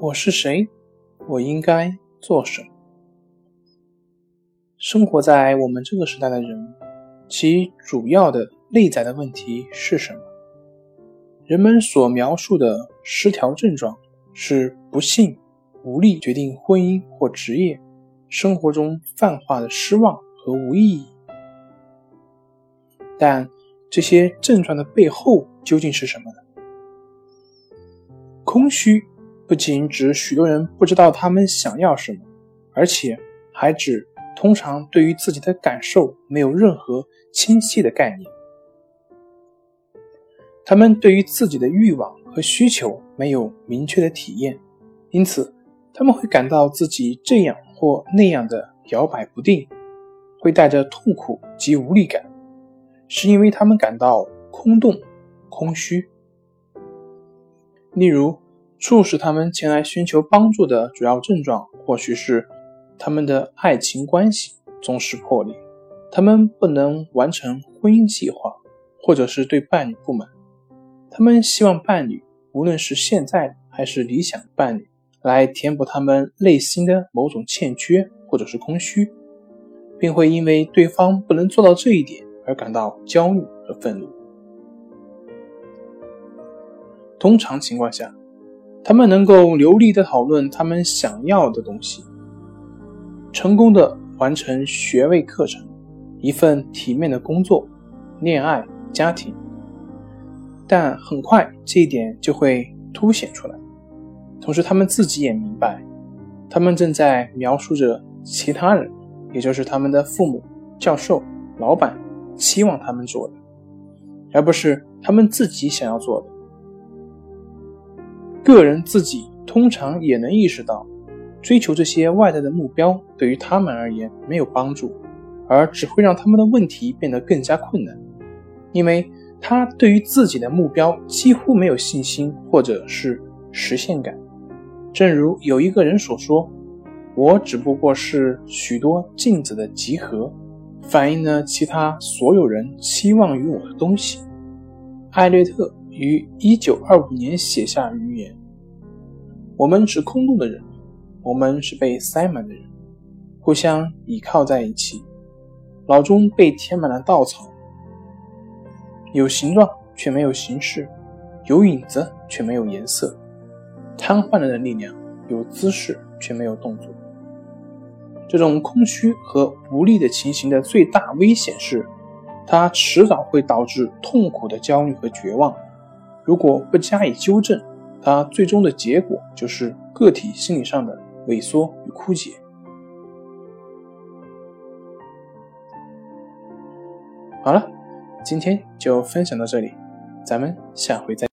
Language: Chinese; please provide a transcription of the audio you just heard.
我是谁？我应该做什么？生活在我们这个时代的人，其主要的内在的问题是什么？人们所描述的失调症状是不幸、无力决定婚姻或职业，生活中泛化的失望和无意义。但这些症状的背后究竟是什么呢？空虚。不仅指许多人不知道他们想要什么，而且还指通常对于自己的感受没有任何清晰的概念。他们对于自己的欲望和需求没有明确的体验，因此他们会感到自己这样或那样的摇摆不定，会带着痛苦及无力感，是因为他们感到空洞、空虚。例如。促使他们前来寻求帮助的主要症状，或许是他们的爱情关系总是破裂，他们不能完成婚姻计划，或者是对伴侣不满。他们希望伴侣，无论是现在还是理想伴侣，来填补他们内心的某种欠缺或者是空虚，并会因为对方不能做到这一点而感到焦虑和愤怒。通常情况下。他们能够流利地讨论他们想要的东西，成功的完成学位课程、一份体面的工作、恋爱、家庭，但很快这一点就会凸显出来。同时，他们自己也明白，他们正在描述着其他人，也就是他们的父母、教授、老板期望他们做的，而不是他们自己想要做的。个人自己通常也能意识到，追求这些外在的目标对于他们而言没有帮助，而只会让他们的问题变得更加困难，因为他对于自己的目标几乎没有信心或者是实现感。正如有一个人所说：“我只不过是许多镜子的集合，反映了其他所有人期望于我的东西。”艾略特于1925年写下预言。我们是空洞的人，我们是被塞满的人，互相倚靠在一起，脑中被填满了稻草，有形状却没有形式，有影子却没有颜色，瘫痪了的力量，有姿势却没有动作。这种空虚和无力的情形的最大危险是，它迟早会导致痛苦的焦虑和绝望，如果不加以纠正。它最终的结果就是个体心理上的萎缩与枯竭。好了，今天就分享到这里，咱们下回再。